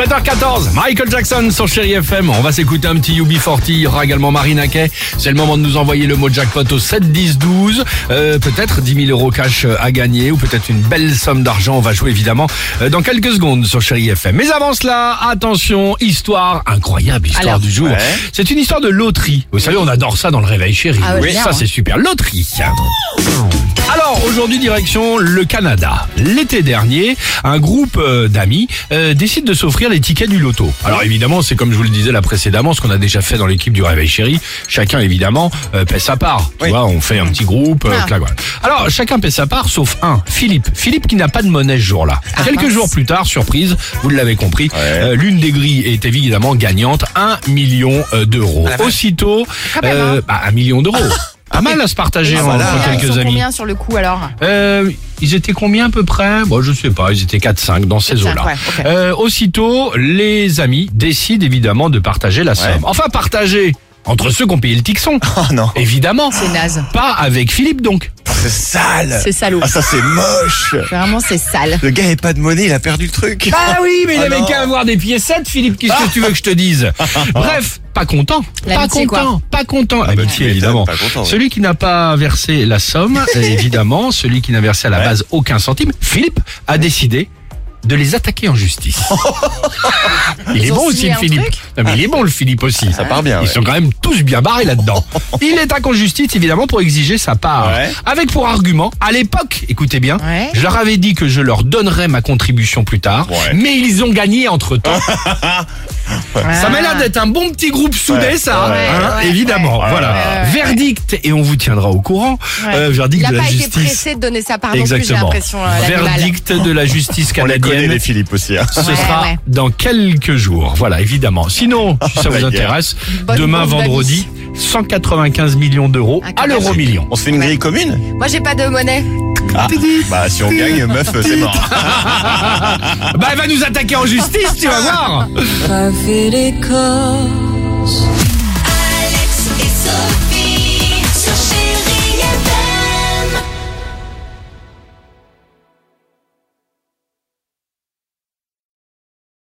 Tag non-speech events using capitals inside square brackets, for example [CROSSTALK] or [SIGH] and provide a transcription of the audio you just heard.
7h14, Michael Jackson sur Chéri FM. On va s'écouter un petit UB40. Il y aura également Marina Kay. C'est le moment de nous envoyer le mot jackpot au 7 10 12. Euh, peut-être 10 000 euros cash à gagner ou peut-être une belle somme d'argent. On va jouer évidemment euh, dans quelques secondes sur Chéri FM. Mais avant cela, attention, histoire incroyable, histoire du jour. C'est une histoire de loterie. Vous savez, on adore ça dans le réveil chéri. Ah ouais, bien, ça hein. c'est super. Loterie. Alors aujourd'hui direction le Canada. L'été dernier, un groupe euh, d'amis euh, décide de s'offrir les tickets du loto. Alors évidemment, c'est comme je vous le disais là précédemment, ce qu'on a déjà fait dans l'équipe du Réveil Chéri. Chacun évidemment euh, paie sa part. Tu vois, on fait un petit groupe. euh, Ah. clac, voilà. Alors chacun paie sa part, sauf un, Philippe. Philippe qui n'a pas de monnaie ce jour-là. Quelques mince. jours plus tard, surprise, vous l'avez compris, euh, l'une des grilles est évidemment gagnante, un million euh, d'euros. Aussitôt, même, euh, hein. bah, un million d'euros. Pas mal à se partager entre Ils quelques sont amis. combien sur le coup alors Euh, ils étaient combien à peu près? Bon, je sais pas, ils étaient 4-5 dans ces 4-5, eaux-là. ouais. Euh, aussitôt, les amis décident évidemment de partager la somme. Enfin, partager entre ceux qui ont payé le tixon. Oh [LAUGHS] non, Évidemment. C'est naze. Pas avec Philippe donc. C'est sale. C'est salaud. Ah ça c'est moche. Vraiment, c'est sale. Le gars avait pas de monnaie, il a perdu le truc. Ah oui, mais il Ah avait qu'à avoir des piécettes, Philippe. Qu'est-ce que tu veux que je te dise [LAUGHS] Bref, pas content. Pas content. Pas content. Ah bah, tu si, évidemment. pas content, ouais. Celui qui n'a pas versé la somme, [LAUGHS] évidemment, celui qui n'a versé à la base aucun centime, Philippe a décidé de les attaquer en justice. [LAUGHS] il est bon aussi le Philippe. Non, mais il est bon le Philippe aussi. Ça part bien, Ils ouais. sont quand même tous bien barrés là-dedans. [LAUGHS] Il attaque en justice évidemment pour exiger sa part. Ouais. Avec pour argument, à l'époque, écoutez bien, Ouais. je leur avais dit que je leur donnerais ma contribution plus tard, Ouais. mais ils ont gagné entre temps. [LAUGHS] Ça m'a l'air d'être un bon petit groupe soudé, Ouais. ça, Ouais, hein, ouais, évidemment. ouais, voilà. ouais, ouais. Verdict, et on vous tiendra au courant. Ouais. euh, verdict Il a de la pas été justice. pressé de donner sa part non plus, j'ai Exactement. l'impression. euh, l'animal. Verdict de la justice On les connaît canadienne. les Philippe aussi. hein. Ce Ouais, sera ouais. dans quelques jours. Voilà, évidemment. Sinon, si ça vous La guerre. intéresse, Bonne demain bombe vendredi, 195 millions d'euros à l'euro million. On se fait une grille commune Moi, j'ai pas de monnaie. Ah, bah si on gagne, meuf, c'est mort. [LAUGHS] Bah, elle va nous attaquer en justice, tu vas voir.